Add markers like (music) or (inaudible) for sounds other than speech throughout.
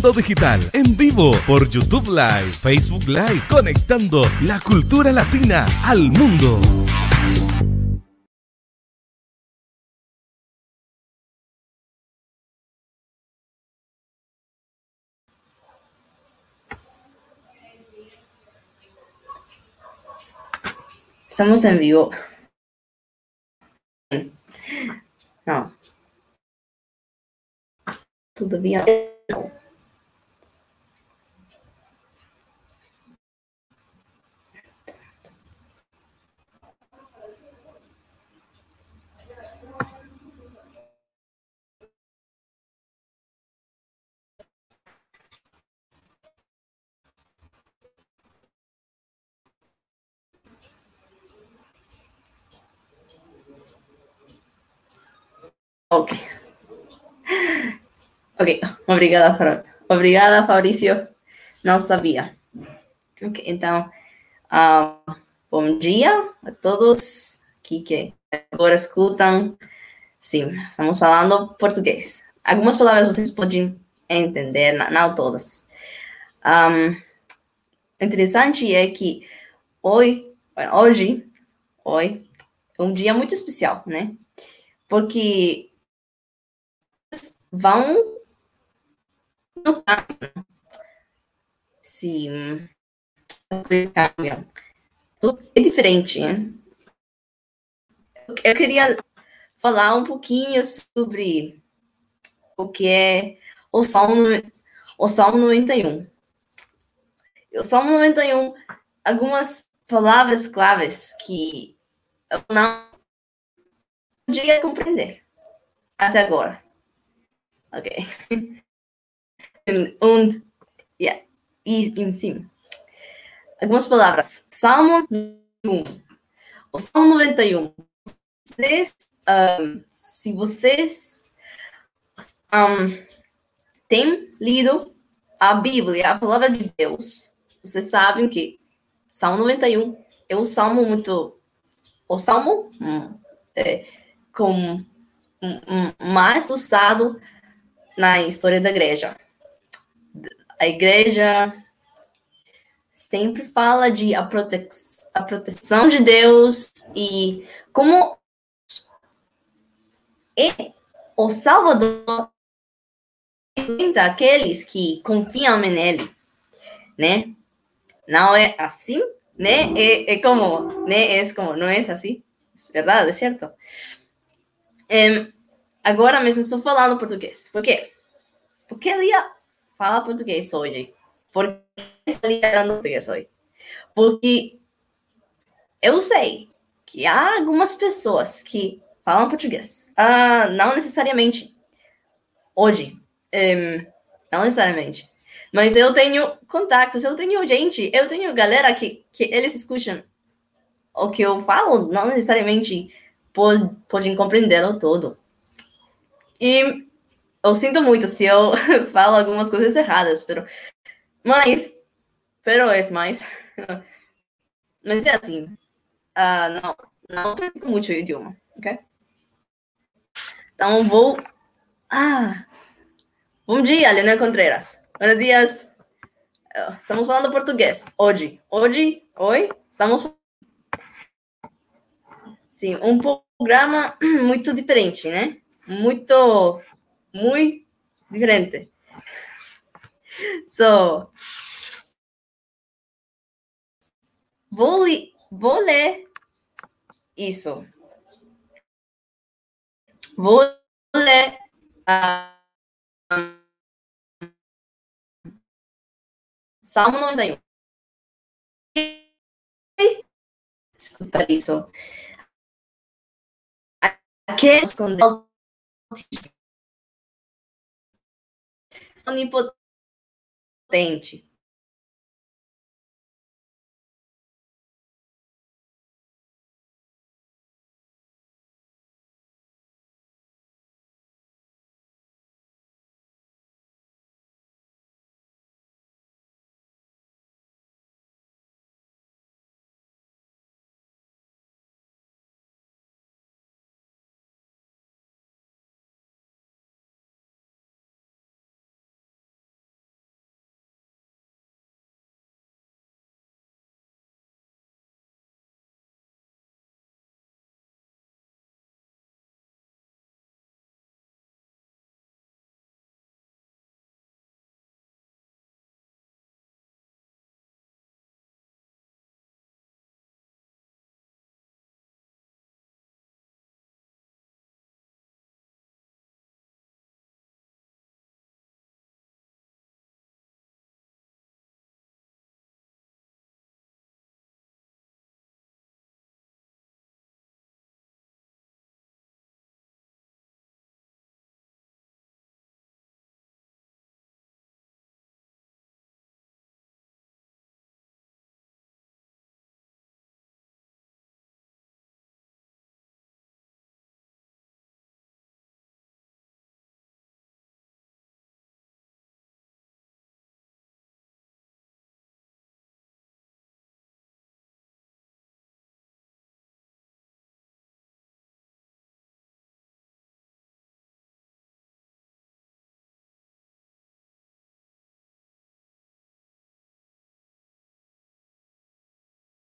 Bebemundo Digital, en vivo por YouTube Live, Facebook Live, conectando la cultura latina al mundo. Estamos en vivo. No. Ok. Ok, obrigada, Fran. Obrigada, Fabrício. Não sabia. Ok, então, ah, bom dia a todos aqui que agora escutam. Sim, estamos falando português. Algumas palavras vocês podem entender, não todas. Um, interessante é que hoje, hoje, hoje, é um dia muito especial, né? Porque vão no campo. Se as coisas cambiam. É diferente, né? Eu queria falar um pouquinho sobre o que é o Salmo, o Salmo 91. O Salmo 91, algumas palavras claves que eu não podia compreender até agora. Ok. (laughs) Und, e em cima. Algumas palavras. Salmo 91. O Salmo 91. Vocês, um, se vocês um, têm lido a Bíblia, a palavra de Deus, vocês sabem que Salmo 91 é um salmo muito. O salmo hum, é, com mais usado na história da igreja. A igreja sempre fala de a, prote a proteção de Deus e como é o Salvador aqueles que confiam nele, né? Não é assim, né? É, é como, né? É como, não é assim, verdade, é certo? Agora mesmo estou falando português. Por quê? Porque Lia fala português hoje. Por que Lia falando português hoje? Porque eu sei que há algumas pessoas que falam português. Ah, não necessariamente hoje. Um, não necessariamente. Mas eu tenho contatos, eu tenho gente, eu tenho galera que, que eles escutam o que eu falo, não necessariamente podem compreendê-lo todo. E eu sinto muito se eu (laughs) falo algumas coisas erradas, pero, mas, pero é mais. (laughs) Mas é assim, uh, não, não pratico muito o idioma, ok? Então vou. Ah! Bom dia, Leonel Contreras. Buenos dias. Estamos falando português. Hoje. Hoje. Oi. Estamos. Sim, um programa (clears throat) muito diferente, né? Muito. Muito diferente. So. Vou, li, vou ler isso. Vou ler. Uh, Salmo 91. Escutar isso. Aquele escondeu onipotente.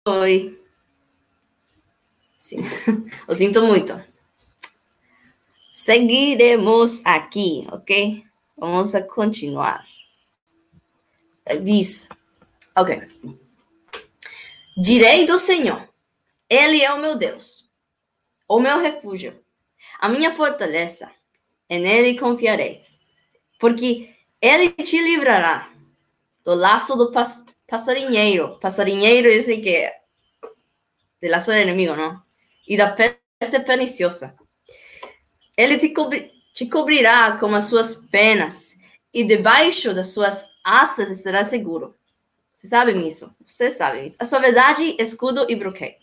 Oi. Sim, (laughs) eu sinto muito. Seguiremos aqui, ok? Vamos a continuar. Diz, ok. Direi do Senhor, Ele é o meu Deus, o meu refúgio, a minha fortaleza, e nele confiarei, porque Ele te livrará do laço do pas passarinheiro. Passarinheiro, eu sei que é de laço do inimigo, não? E da peste perniciosa. Ele te, te cobrirá com as suas penas, e debaixo das suas asas estará seguro. Vocês sabem isso? Vocês sabem isso. A sua verdade, escudo e bloqueio.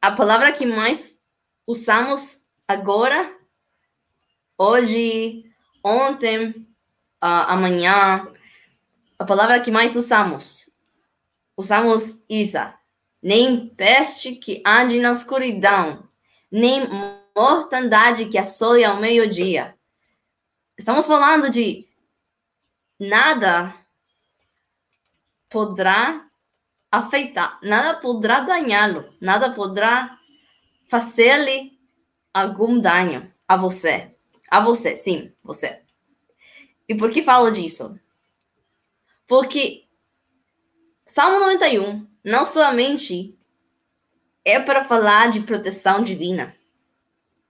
A palavra que mais usamos agora, hoje, ontem, uh, amanhã, a palavra que mais usamos, usamos Isa. Nem peste que ande na escuridão, nem mortandade que assole ao meio-dia. Estamos falando de nada poderá afetar, nada poderá danhá-lo, nada poderá fazer-lhe algum dano a você. A você, sim, você. E por que falo disso? Porque Salmo 91 não somente é para falar de proteção divina.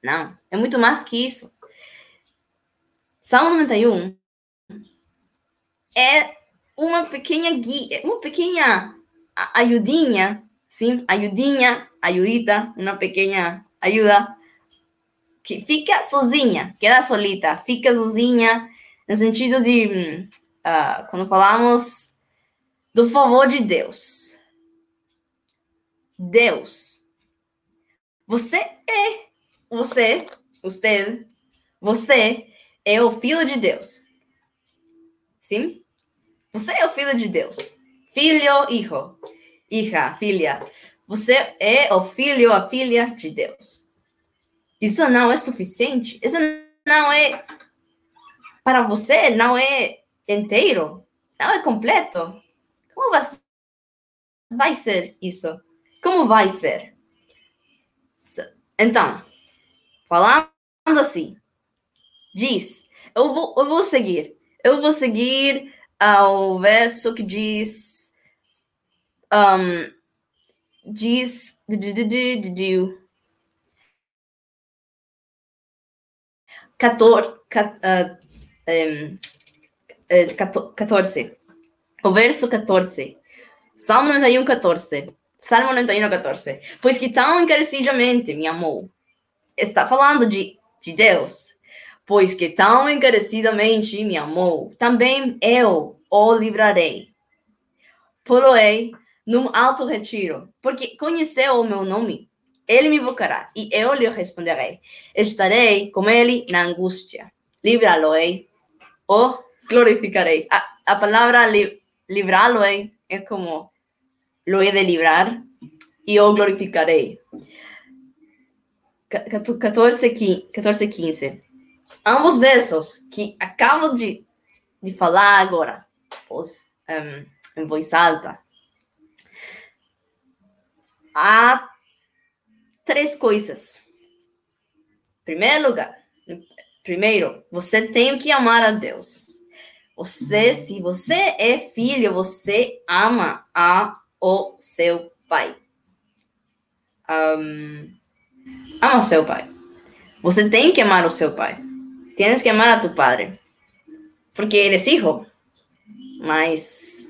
Não, é muito mais que isso. Salmo 91 é uma pequena guia, uma pequena ayudinha, sim, ayudinha, ayudita, uma pequena ajuda que fica sozinha, queda solita, fica sozinha, no sentido de uh, quando falamos do favor de Deus. Deus, você é, você, você, você é o filho de Deus. Sim? Você é o filho de Deus. Filho, hijo, hija, filha. Você é o filho, a filha de Deus. Isso não é suficiente. Isso não é para você, não é inteiro, não é completo. Como vai ser isso? Como vai ser? Então, falando assim, diz, eu vou, eu vou seguir, eu vou seguir ao verso que diz. Um, diz. Du, 14, uh, 14. O verso 14. Salmo 91, 14. Salmo 91, 14. Pois que tão encarecidamente me amou. Está falando de, de Deus pois que tão encarecidamente me amou, também eu o livrarei. Poloei num alto retiro, porque conheceu o meu nome. Ele me invocará e eu lhe responderei. Estarei com ele na angústia. Livrá-lo-ei o glorificarei. A, a palavra li, livrá-lo-ei é como lo de livrar e o glorificarei. 14, 14 15 ambos versos que acabo de, de falar agora, pois, um, em voz alta, há três coisas. Primeiro lugar, primeiro, você tem que amar a Deus. Você, se você é filho, você ama a o seu pai. Um, ama o seu pai. Você tem que amar o seu pai. Tienes que amar a tu padre, porque eres hijo. Mas,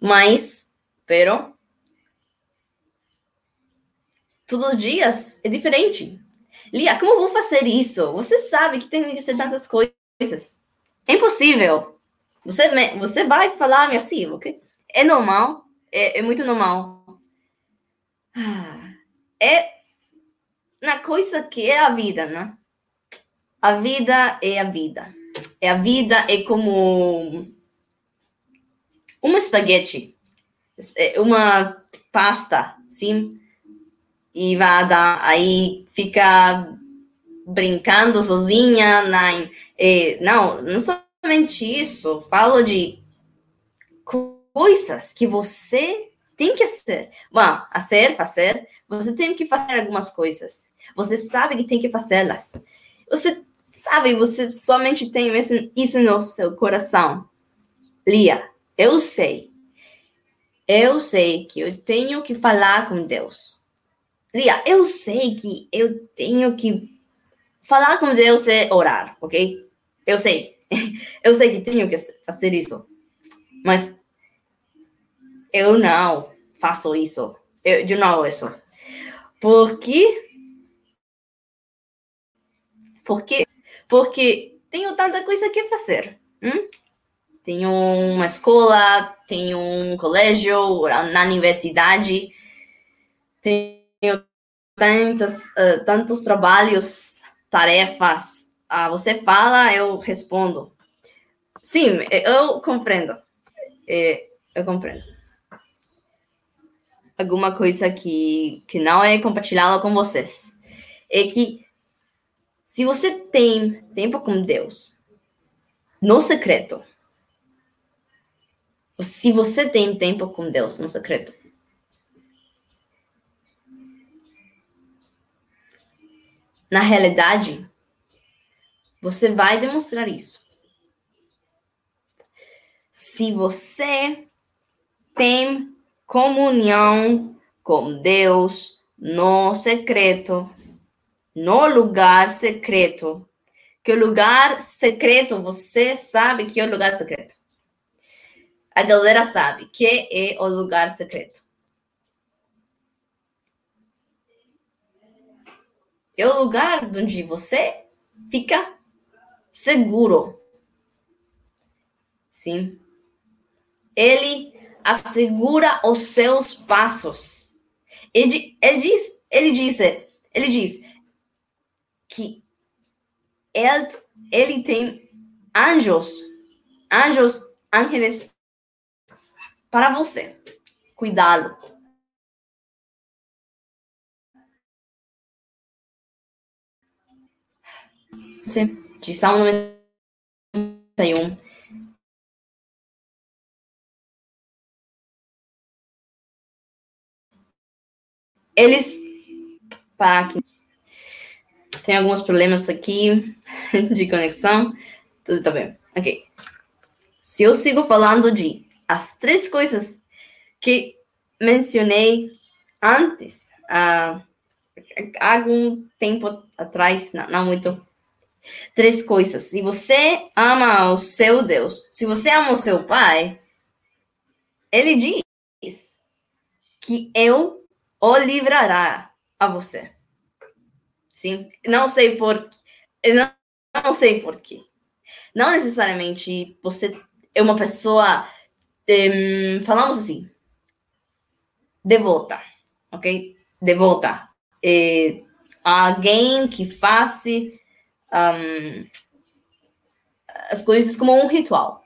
mas, pero, todos os dias é diferente. Lia, como vou fazer isso? Você sabe que tem que ser tantas coisas. É impossível. Você, você vai falar assim, ok? É normal, é, é muito normal. Ah, é na coisa que é a vida, né? A vida é a vida. É a vida é como uma espaguete, é uma pasta, sim. E vai dar, aí fica brincando sozinha, não, é, não, não somente isso, falo de coisas que você tem que fazer. Bom, fazer, fazer, você tem que fazer algumas coisas. Você sabe que tem que fazê-las. Você sabe, você somente tem isso no seu coração. Lia, eu sei. Eu sei que eu tenho que falar com Deus. Lia, eu sei que eu tenho que falar com Deus é orar, ok? Eu sei. (laughs) Eu sei que tenho que fazer isso. Mas eu não faço isso. Eu, eu não isso. Porque porque porque tenho tanta coisa que fazer. Hum? Tenho uma escola, tenho um colégio, na universidade, tenho tantos, uh, tantos trabalhos, tarefas. Ah, você fala, eu respondo. Sim, eu compreendo. É, eu compreendo. Alguma coisa que, que não é compartilhada com vocês é que se você tem tempo com Deus, no secreto, se você tem tempo com Deus no secreto, na realidade, você vai demonstrar isso. Se você tem comunhão com Deus no secreto, no lugar secreto. Que o lugar secreto, você sabe que é o lugar secreto. A galera sabe que é o lugar secreto. É o lugar onde você fica seguro. Sim. Ele assegura os seus passos. Ele, ele diz, ele diz, ele diz, que ele, ele tem anjos, anjos, ángeles para você, cuidá-lo. De Salmo 91. Eles, para que tem alguns problemas aqui (laughs) de conexão. Tudo tá bem. Ok. Se eu sigo falando de as três coisas que mencionei antes, uh, há algum tempo atrás, não, não muito, três coisas. Se você ama o seu Deus, se você ama o seu pai, ele diz que eu o livrará a você. Sim, não sei por não, não sei por quê. Não necessariamente você é uma pessoa, um, falamos assim, devota, ok? Devota. É alguém que faz um, as coisas como um ritual.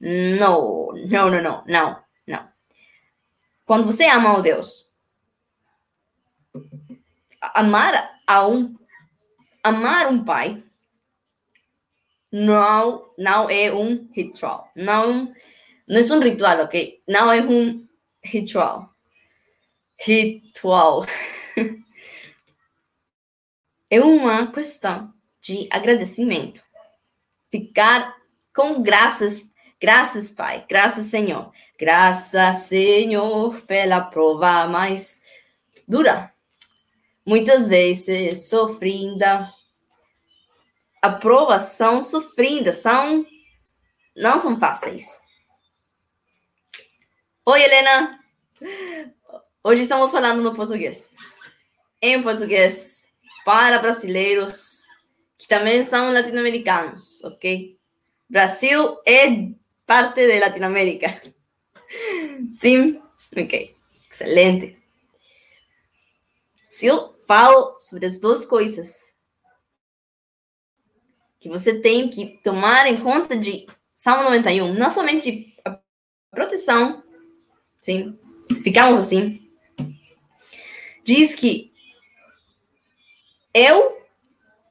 Não, não, não, não, não, não. Quando você ama o Deus, amar a um amar um pai não não é um ritual, não não é um ritual, ok? Não é um ritual, ritual (laughs) é uma questão de agradecimento, ficar com graças, graças Pai, graças Senhor, graças Senhor pela prova mais dura muitas vezes sofrida. A provação sofrida são não são fáceis. Oi, Helena. Hoje estamos falando no português. Em português para brasileiros também são latino-americanos, ok? Brasil é parte de Latinoamérica. (laughs) Sim? Ok. Excelente. Se eu falo sobre as duas coisas que você tem que tomar em conta de Salmo 91, não somente a proteção, sim, ficamos assim. Diz que eu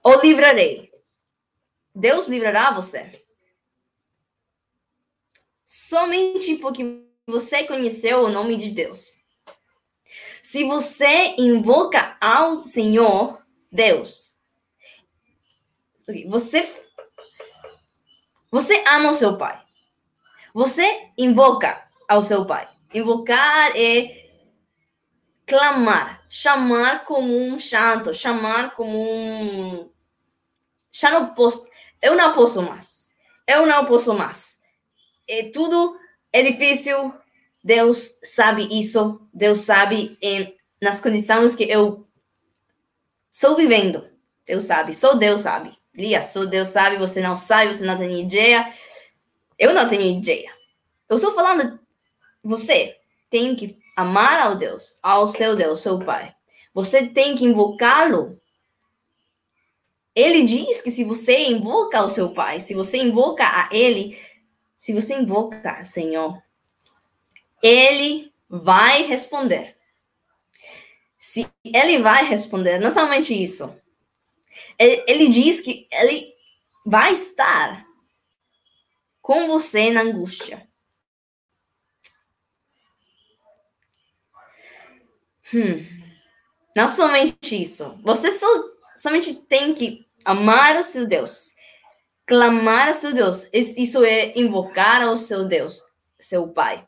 o livrarei. Deus livrará você. Somente porque você conheceu o nome de Deus. Se você invoca ao Senhor Deus, você você ama o seu pai. Você invoca ao seu pai. Invocar é clamar, chamar como um chanto, chamar como um. Já não posso. Eu não posso mais. Eu não posso mais. É tudo é difícil. Deus sabe isso. Deus sabe nas condições que eu estou vivendo. Deus sabe. Só Deus sabe. Lia, só Deus sabe. Você não sabe. Você não tem ideia. Eu não tenho ideia. Eu estou falando. Você tem que amar ao Deus, ao seu Deus, seu Pai. Você tem que invocá-lo. Ele diz que se você invoca o seu Pai, se você invoca a Ele, se você invoca, Senhor, Ele vai responder. Se Ele vai responder, não somente isso. Ele, ele diz que Ele vai estar com você na angústia. Hum. Não somente isso. Você só, somente tem que amar o seu Deus, clamar ao seu Deus. Isso é invocar ao seu Deus, seu Pai.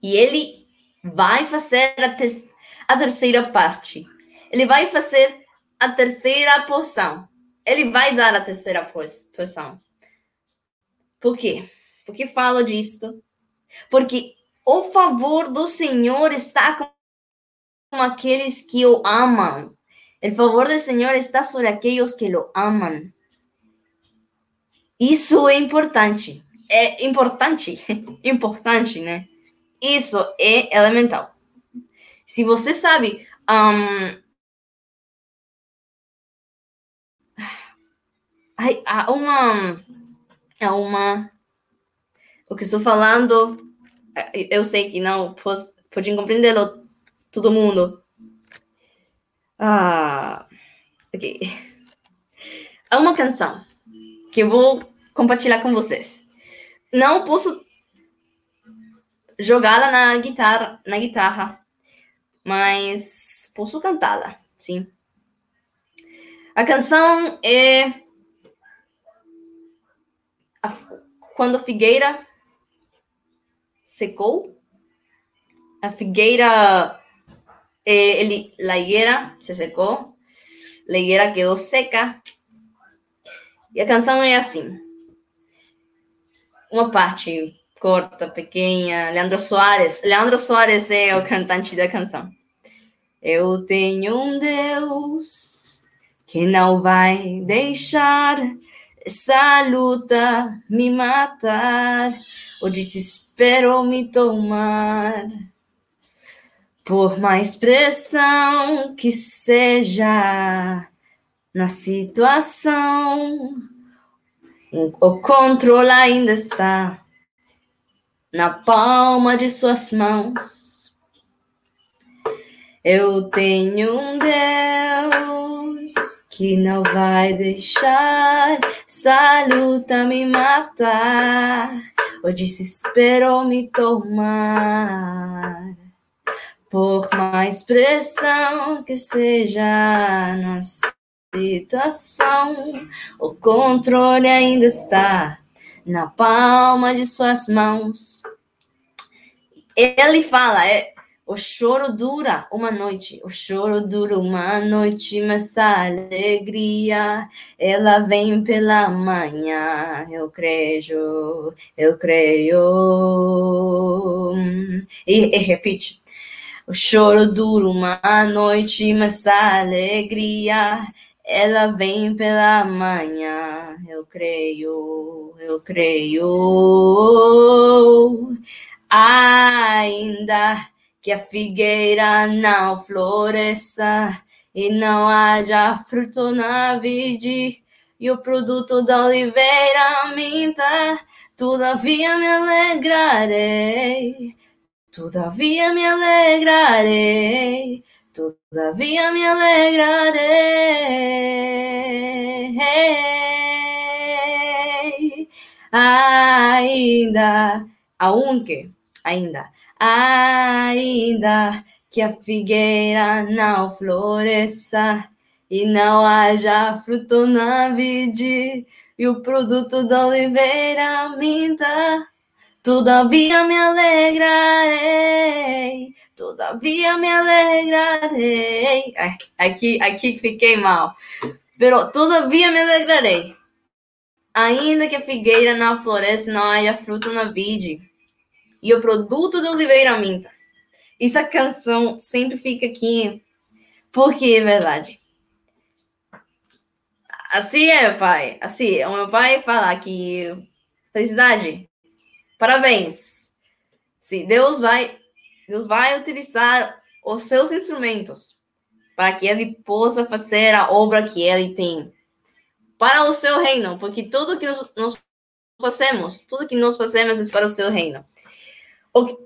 E ele vai fazer a, ter a terceira parte. Ele vai fazer a terceira porção. Ele vai dar a terceira porção. Por quê? Por que falo disto? Porque o favor do Senhor está com aqueles que o amam. O favor do Senhor está sobre aqueles que o amam. Isso é importante. É importante. (laughs) importante, né? Isso é elemental. Se você sabe. Um, há uma. Há uma. O que estou falando eu sei que não pode compreender todo mundo. Ah, ok. Há uma canção que eu vou compartilhar com vocês. Não posso jogá-la na guitarra, na guitarra, mas posso cantá-la, sim. A canção é quando a figueira secou. A figueira, eh, ele, la higuera se secou. La higuera quedou seca. E a canção é assim. Uma parte corta, pequena. Leandro Soares. Leandro Soares é o cantante da canção. Eu tenho um Deus que não vai deixar essa luta me matar o desespero me tomar. Por mais pressão que seja na situação, o controle ainda está na palma de suas mãos. Eu tenho um Deus que não vai deixar essa luta me matar, o desespero me tomar. Por mais pressão que seja na situação, o controle ainda está na palma de suas mãos. Ele fala, é, o choro dura uma noite, o choro dura uma noite, mas a alegria ela vem pela manhã. Eu creio, eu creio. E, e repite. O choro dura uma noite, mas a alegria ela vem pela manhã. Eu creio, eu creio. Ainda que a figueira não floresça e não haja fruto na vide e o produto da oliveira minta, todavia me alegrarei, todavia me alegrarei, Todavia me alegrarei. Ainda, aunque, ainda, ainda que a figueira não floresça e não haja fruto na vide e o produto da oliveira minta. Todavia me alegrarei, todavia me alegrarei. Aqui, aqui fiquei mal. Pero todavia me alegrarei. Ainda que a figueira não floresça, não haja fruto na vide, e o produto da oliveira minta. Essa canção sempre fica aqui, porque é verdade. Assim é, pai. Assim, o meu pai fala que felicidade, parabéns. Sim, Deus vai, Deus vai utilizar os seus instrumentos para que ele possa fazer a obra que ele tem para o seu reino, porque tudo que nós, nós fazemos, tudo que nós fazemos é para o seu reino. Okay.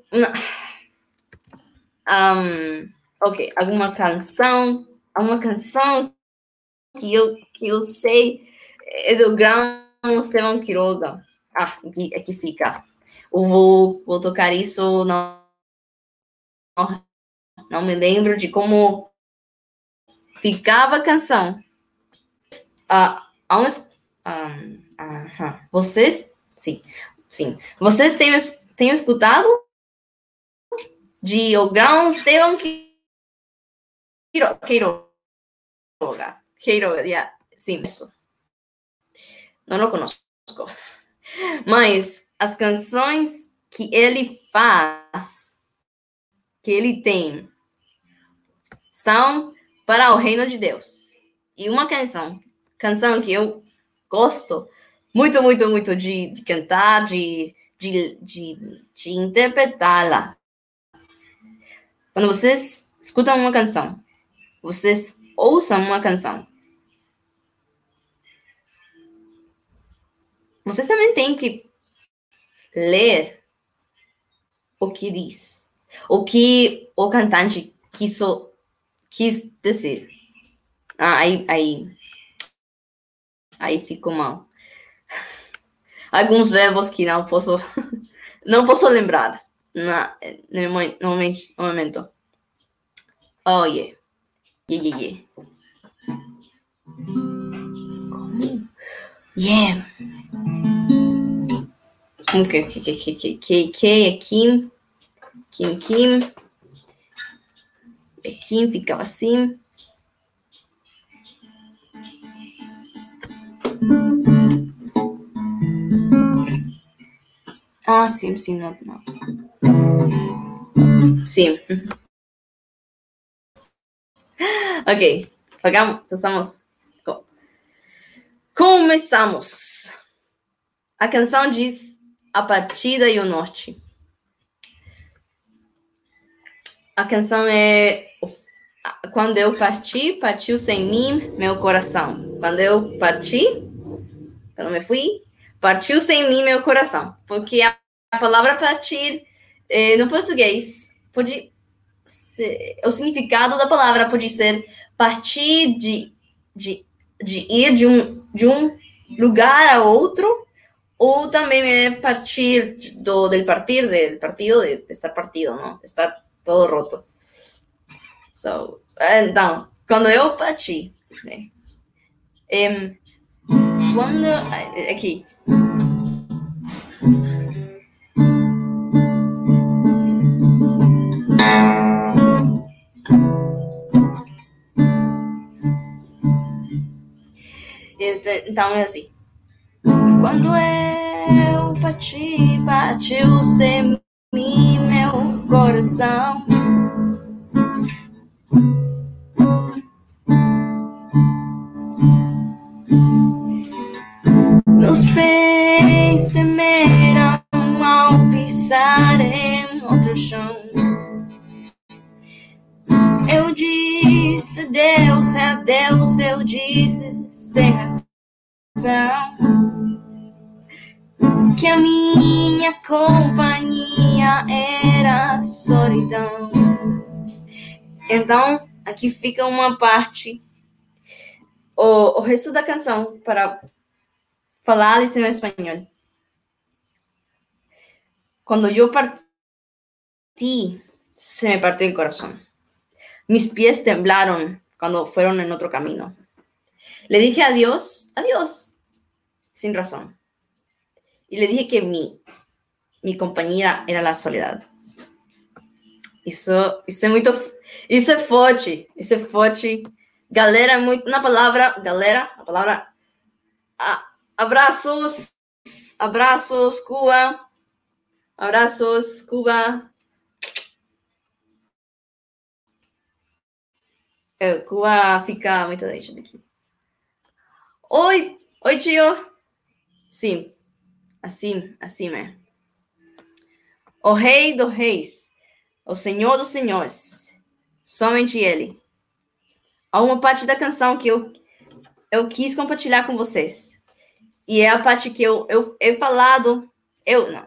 Um, ok, alguma canção, alguma canção que eu, que eu sei é do grão Estevão Quiroga. Ah, aqui, aqui fica. Vou, vou tocar isso, não, não me lembro de como ficava a canção. Ah, há um, ah, vocês, sim, sim. Vocês têm, têm escutado de o grão Estevão Quiroga? Hero, yeah. sim, isso. Não o conosco. Mas as canções que ele faz, que ele tem, são para o reino de Deus. E uma canção, canção que eu gosto muito, muito, muito de, de cantar, de, de, de, de interpretá-la. Quando vocês escutam uma canção, vocês ouçam uma canção. Vocês também têm que ler o que diz, o que o cantante quis, quis dizer. Ah, aí, aí, aí ficou mal. Alguns verbos que não posso, (laughs) não posso lembrar na, no, momento, no momento. Oh, yeah. Yeah, yeah, yeah. Como? Yeah. Ok, ok, ok, ok, ok, Kim. Kim, Kim. Kim ficava assim. Ah, sim, sim, não, não. Sim. (laughs) ok, pagamos, passamos. Começamos. A canção diz A Partida e o Norte. A canção é Quando eu parti, partiu sem mim meu coração. Quando eu parti, quando me fui, partiu sem mim meu coração. Porque a palavra partir eh, no português pode ser, o significado da palavra pode ser partir de, de, de ir de um, de um lugar a outro ou também é partir do del partir del partido de, de estar partido, não? Estar todo roto. So, então, quando eu parti, né? Um, quando aqui Então é. Quando eu bati, bateu sem mim meu coração. Meus pés temeram ao pisar em outro chão. Eu disse Deus, é Deus, eu disse sem razão que a minha companhia era solidão. Então, aqui fica uma parte, o, o resto da canção, para falar em espanhol. Quando eu partí, se me partió el corazón. Mis pies temblaron cuando fueron en otro camino. Le dije adiós, adiós, sin razón. Y le dije que mi, mi compañera era la soledad. Isso, isso é muito. Isso é forte. Isso é forte. Galera, muito. Na palavra. Galera, a palavra. A, abraços. Abraços, Cuba. Abraços, Cuba. É, Cuba fica muito longe daqui. Oi, oi, tio. Sim, assim, assim é. O rei dos reis, o senhor dos senhores, somente ele. Há uma parte da canção que eu, eu quis compartilhar com vocês. E é a parte que eu, eu, eu falado, eu não,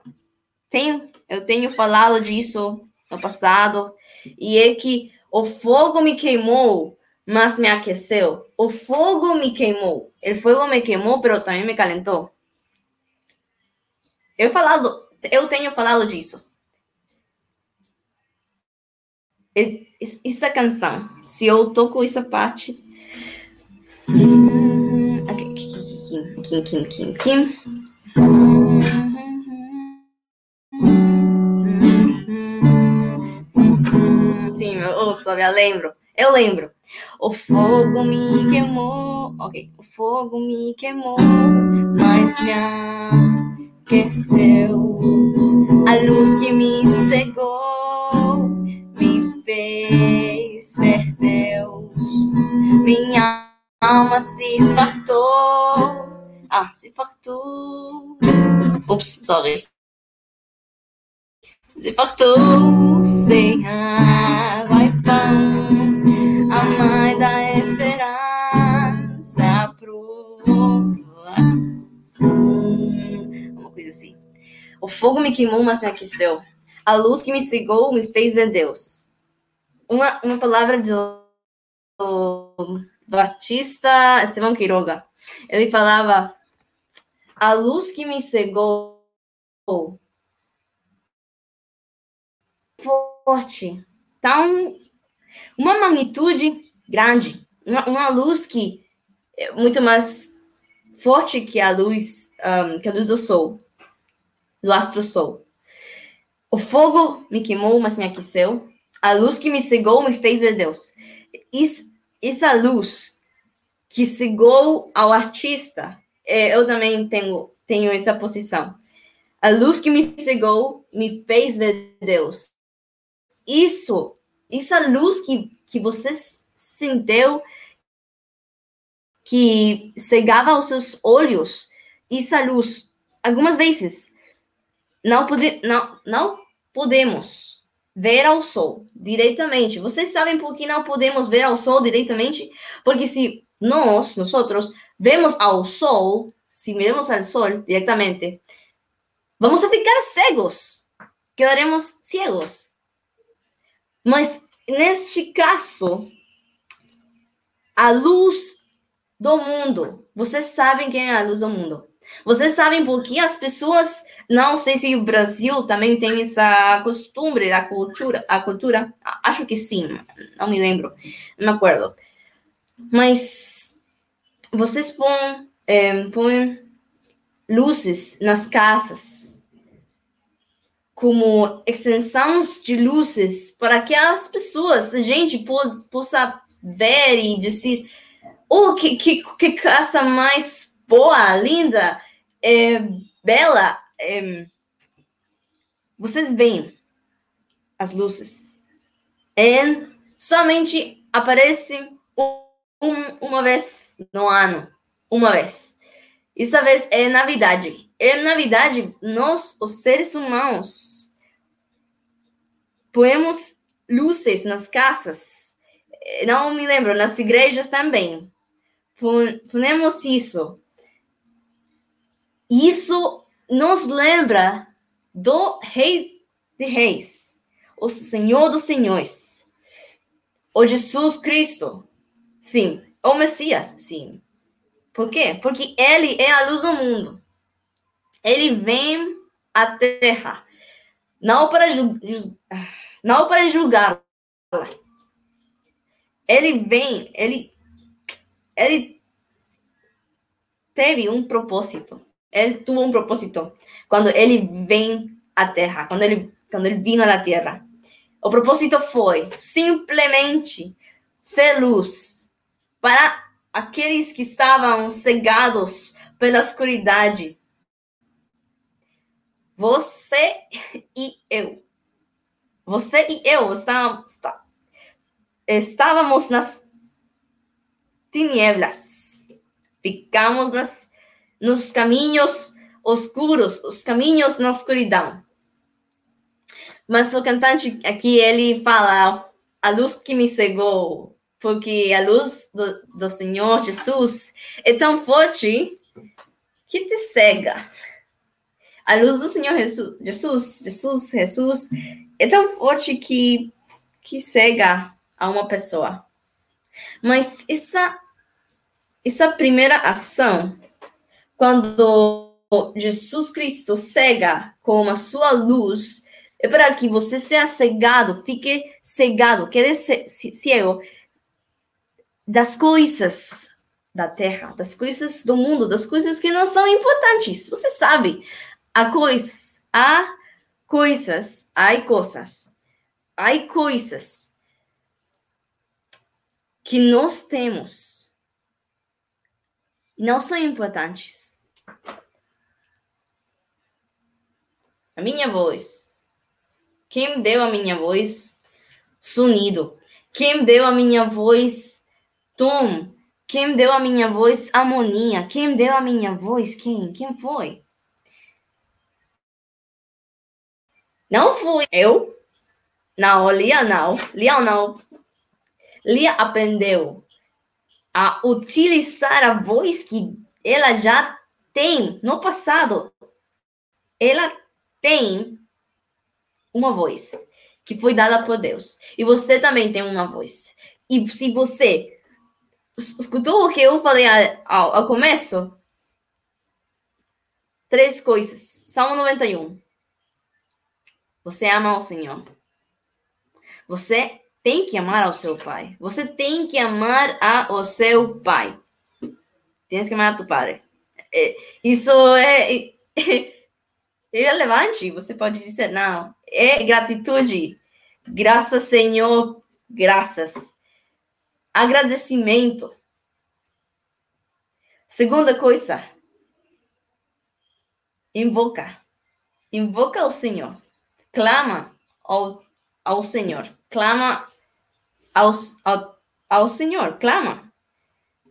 tenho, eu tenho falado disso no passado, e é que o fogo me queimou mas me aqueceu. O fogo me queimou. O fogo me queimou, mas também me calentou. Eu falado, eu tenho falado disso. Essa canção, se eu toco essa parte. Sim, eu todavía lembro. Eu lembro. O fogo me queimou, ok. O fogo me queimou, mas me aqueceu. A luz que me cegou me fez ver Deus. Minha alma se fartou. Ah, se fartou. Ups, sorry. Se fartou sem água e pão a mãe da fogo me queimou, mas me aqueceu. A luz que me cegou me fez ver Deus. Uma, uma palavra do, do artista Estevão Quiroga. Ele falava: A luz que me cegou forte, tão uma magnitude grande, uma, uma luz que é muito mais forte que a luz, um, que a luz do sol, do astro sol. O fogo me queimou, mas me aqueceu. A luz que me cegou me fez ver Deus. Essa luz que cegou ao artista, é, eu também tenho, tenho essa posição. A luz que me cegou me fez ver Deus. Isso essa luz que, que você sentiu, que cegava os seus olhos, essa luz, algumas vezes, não, pode, não, não podemos ver ao sol diretamente. Vocês sabem por que não podemos ver ao sol diretamente? Porque se nós, nós outros, vemos ao sol, se vemos ao sol diretamente, vamos ficar cegos, quedaremos cegos. Mas neste caso, a luz do mundo. Vocês sabem quem é a luz do mundo. Vocês sabem por que as pessoas, não sei se o Brasil também tem essa costume da cultura, a cultura, acho que sim, não me lembro, não me acordo. Mas vocês põem, é, põem luzes nas casas como extensões de luzes para que as pessoas, a gente possa ver e dizer, oh, que, que, que casa mais boa, linda, é, bela. É, vocês veem as luzes. E somente aparece um, uma vez no ano, uma vez. Essa vez é Navidade. E, na verdade, nós, os seres humanos, põemos luzes nas casas. Não me lembro, nas igrejas também. Ponemos isso. Isso nos lembra do Rei de Reis, o Senhor dos Senhores. O Jesus Cristo, sim. O Messias, sim. Por quê? Porque ele é a luz do mundo. Ele vem à terra, não para, ju não para julgar. Ele vem, ele, ele teve um propósito. Ele teve um propósito quando ele vem à terra, quando ele, quando ele vinha à terra. O propósito foi simplesmente ser luz para aqueles que estavam cegados pela escuridade. Você e eu. Você e eu estávamos, estávamos nas tinieblas. Ficamos nas, nos caminhos oscuros, os caminhos na escuridão. Mas o cantante aqui, ele fala, a luz que me cegou, porque a luz do, do Senhor Jesus é tão forte que te cega. A luz do Senhor Jesus, Jesus, Jesus, Jesus é tão forte que, que cega a uma pessoa. Mas essa, essa primeira ação, quando Jesus Cristo cega com a sua luz, é para que você seja cegado, fique cegado, quede cego das coisas da terra, das coisas do mundo, das coisas que não são importantes. Você sabe, há coisas, há coisas, há coisas, há coisas que nós temos não são importantes. A minha voz. Quem deu a minha voz? Sonido. Quem deu a minha voz? Tom, quem deu a minha voz? Harmonia. Quem deu a minha voz? Quem? Quem foi? Não fui eu. Não, Lia não. Lia não. Lia aprendeu a utilizar a voz que ela já tem no passado. Ela tem uma voz que foi dada por Deus. E você também tem uma voz. E se você escutou o que eu falei ao, ao começo? Três coisas. Salmo 91. Você ama o Senhor. Você tem que amar ao seu pai. Você tem que amar ao seu pai. Tens que amar a tu pai. É, isso é, (laughs) é irrelevante. Você pode dizer, não. É gratitude. Graças, Senhor. Graças agradecimento. Segunda coisa, invoca. Invoca o Senhor. Clama ao, ao Senhor. Clama ao, ao, ao Senhor. Clama.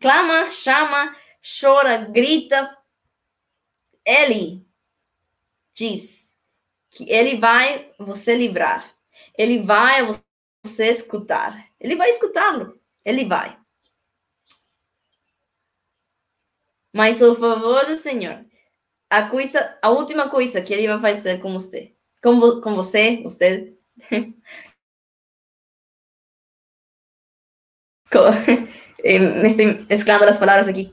Clama, chama, chora, grita. Ele diz que ele vai você livrar. Ele vai você escutar. Ele vai escutá-lo. Ele vai. Mas o favor do Senhor, a coisa, a última coisa que ele vai fazer com você, com, com você, você, (laughs) (laughs) eh, me estou mesclando as palavras aqui.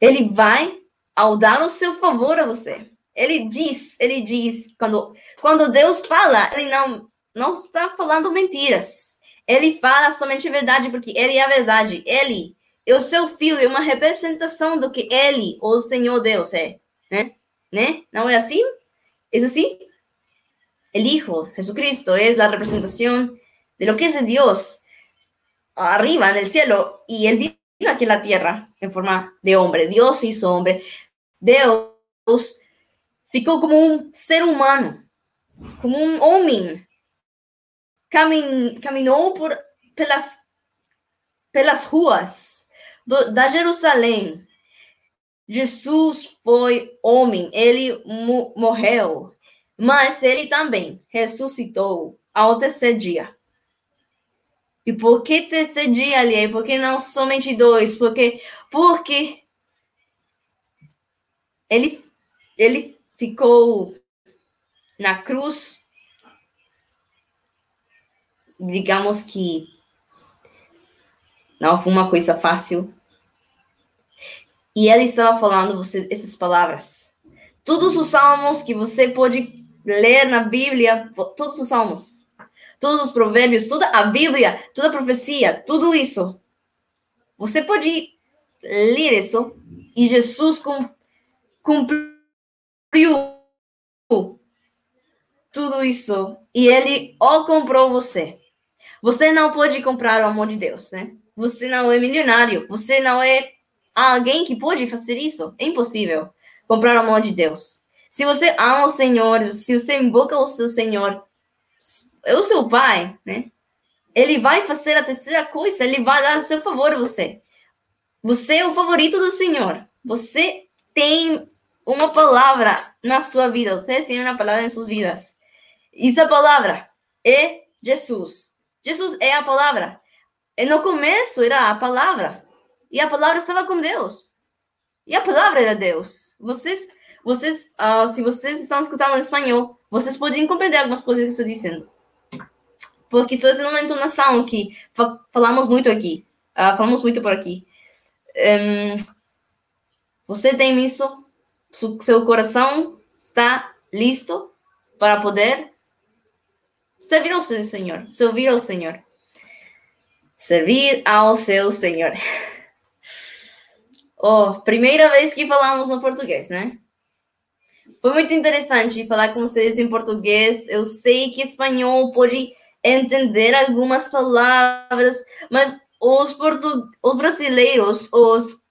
Ele vai ao dar o seu favor a você. Ele diz, ele diz, quando, quando Deus fala, ele não, não está falando mentiras. Ele fala somente a verdade porque ele é a verdade. Ele é o seu filho, é uma representação do que ele, o Senhor Deus, é. Né? né? Não é assim? É assim? O Hijo, Jesucristo, é a representação de lo que es Dios arriba en el cielo y él vino aquí en la tierra en forma de hombre. Dios hizo hombre. Deus ficou como um ser humano, como um homem camin, caminhou por, pelas, pelas ruas do, da Jerusalém. Jesus foi homem, ele morreu, mas ele também ressuscitou ao terceiro dia. E por que terceiro dia ali? Por que não somente dois? Porque, porque ele, ele ficou na cruz digamos que Não foi uma coisa fácil. E ele estava falando você, essas palavras. Todos os salmos que você pode ler na Bíblia, todos os salmos, todos os provérbios, toda a Bíblia, toda a profecia, tudo isso. Você pode ler isso e Jesus cumpriu tudo isso e ele o comprou você. Você não pode comprar o amor de Deus, né? Você não é milionário, você não é alguém que pode fazer isso. É impossível comprar o amor de Deus. Se você ama o Senhor, se você invoca o seu Senhor, é o seu pai, né? Ele vai fazer a terceira coisa, ele vai dar o seu favor a você. Você é o favorito do Senhor. Você tem uma palavra na sua vida. Você tem uma palavra em suas vidas. Essa palavra é Jesus. Jesus é a palavra. E no começo era a palavra. E a palavra estava com Deus. E a palavra era Deus. Vocês, vocês, uh, se vocês estão escutando em espanhol, vocês podem compreender algumas coisas que estou dizendo. Porque isso é uma entonação que falamos muito aqui. Uh, falamos muito por aqui. Um, você tem isso? Seu coração está listo para poder servir ao seu Senhor. Servir ao Senhor. Servir ao seu Senhor. (laughs) Oh, primeira vez que falamos no português, né? Foi muito interessante falar com vocês em português. Eu sei que espanhol pode entender algumas palavras, mas os, portu... os brasileiros, os,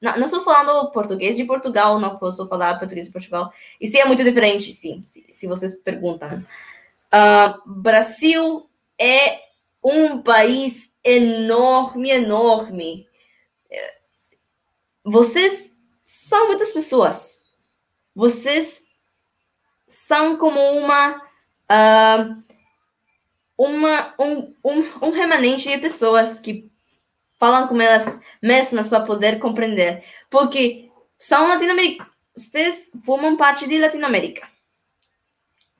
não, não estou falando português de Portugal, não posso falar português de Portugal. Isso é muito diferente, sim, se, se vocês perguntam. Uh, Brasil é um país enorme, enorme. Vocês são muitas pessoas. Vocês são como uma, uh, uma um, um, um remanente de pessoas que falam com elas mesmas para poder compreender. Porque são latino-americanos. Vocês formam parte de Latinoamérica.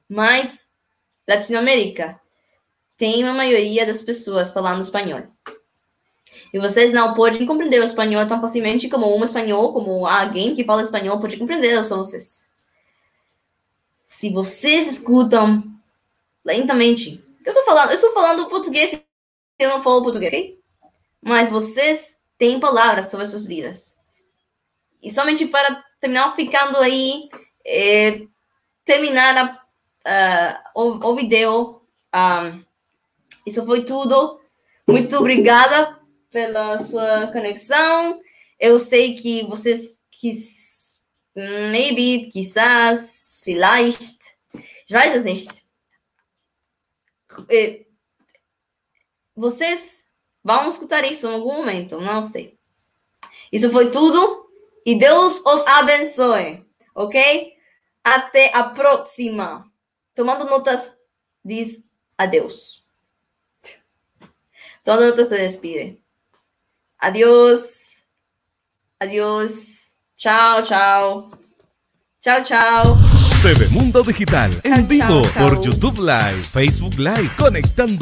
Mas Latinoamérica tem uma maioria das pessoas falando espanhol. E vocês não podem compreender o espanhol tão facilmente como um espanhol, como alguém que fala espanhol pode compreender, só vocês. Se vocês escutam lentamente, eu estou falando, eu estou falando português, eu não falo português, ok? Mas vocês têm palavras sobre as suas vidas. E somente para terminar ficando aí, é, terminar a, uh, o, o vídeo. Um, isso foi tudo. Muito obrigada pela sua conexão. Eu sei que vocês quis, maybe, quizás, vielleicht, ich weiß es nicht. Vocês vão escutar isso em algum momento, não sei. Isso foi tudo e Deus os abençoe, ok? Até a próxima. Tomando notas, diz adeus. Todo notas se despide. Adiós. Adiós. Chao, chao. Chao, chao. TV Mundo Digital en vivo por YouTube Live, Facebook Live, conectando